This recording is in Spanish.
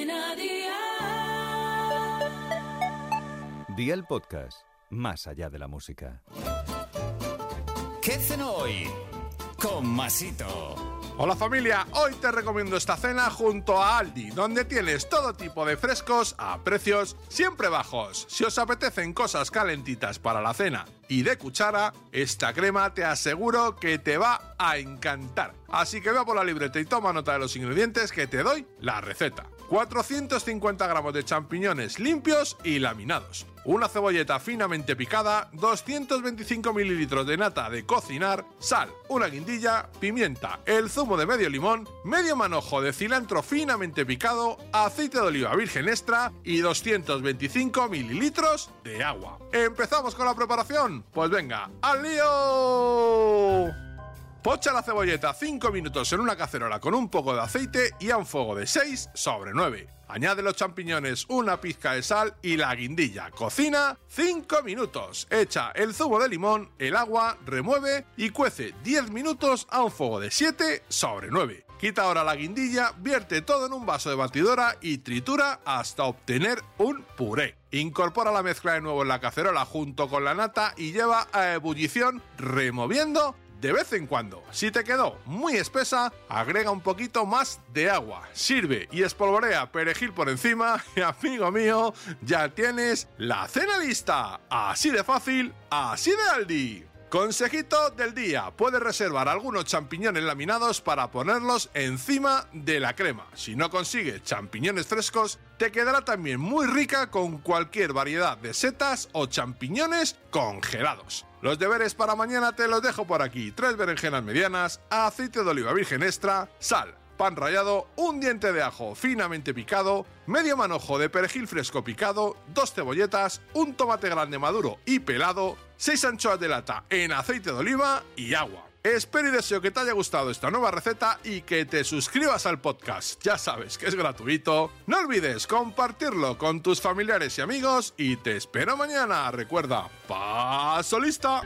Cadena Dial. Día el podcast, más allá de la música. ¿Qué cenó hoy? Con Masito. Hola familia, hoy te recomiendo esta cena junto a Aldi, donde tienes todo tipo de frescos a precios siempre bajos. Si os apetecen cosas calentitas para la cena y de cuchara, esta crema te aseguro que te va a encantar. Así que ve por la libreta y toma nota de los ingredientes que te doy la receta. 450 gramos de champiñones limpios y laminados, una cebolleta finamente picada, 225 mililitros de nata de cocinar, sal, una guindilla, pimienta, el zumo de medio limón, medio manojo de cilantro finamente picado, aceite de oliva virgen extra y 225 mililitros de agua. ¿Empezamos con la preparación? Pues venga, ¡al lío! Pocha la cebolleta 5 minutos en una cacerola con un poco de aceite y a un fuego de 6 sobre 9. Añade los champiñones, una pizca de sal y la guindilla. Cocina 5 minutos. Echa el zumo de limón, el agua, remueve y cuece 10 minutos a un fuego de 7 sobre 9. Quita ahora la guindilla, vierte todo en un vaso de batidora y tritura hasta obtener un puré. Incorpora la mezcla de nuevo en la cacerola junto con la nata y lleva a ebullición removiendo de vez en cuando. Si te quedó muy espesa, agrega un poquito más de agua. Sirve y espolvorea perejil por encima y amigo mío, ya tienes la cena lista. Así de fácil, así de Aldi. Consejito del día, puedes reservar algunos champiñones laminados para ponerlos encima de la crema. Si no consigues champiñones frescos, te quedará también muy rica con cualquier variedad de setas o champiñones congelados. Los deberes para mañana te los dejo por aquí. Tres berenjenas medianas, aceite de oliva virgen extra, sal, pan rallado, un diente de ajo finamente picado, medio manojo de perejil fresco picado, dos cebolletas, un tomate grande maduro y pelado, seis anchoas de lata en aceite de oliva y agua. Espero y deseo que te haya gustado esta nueva receta y que te suscribas al podcast. Ya sabes que es gratuito. No olvides compartirlo con tus familiares y amigos y te espero mañana. Recuerda, paso lista.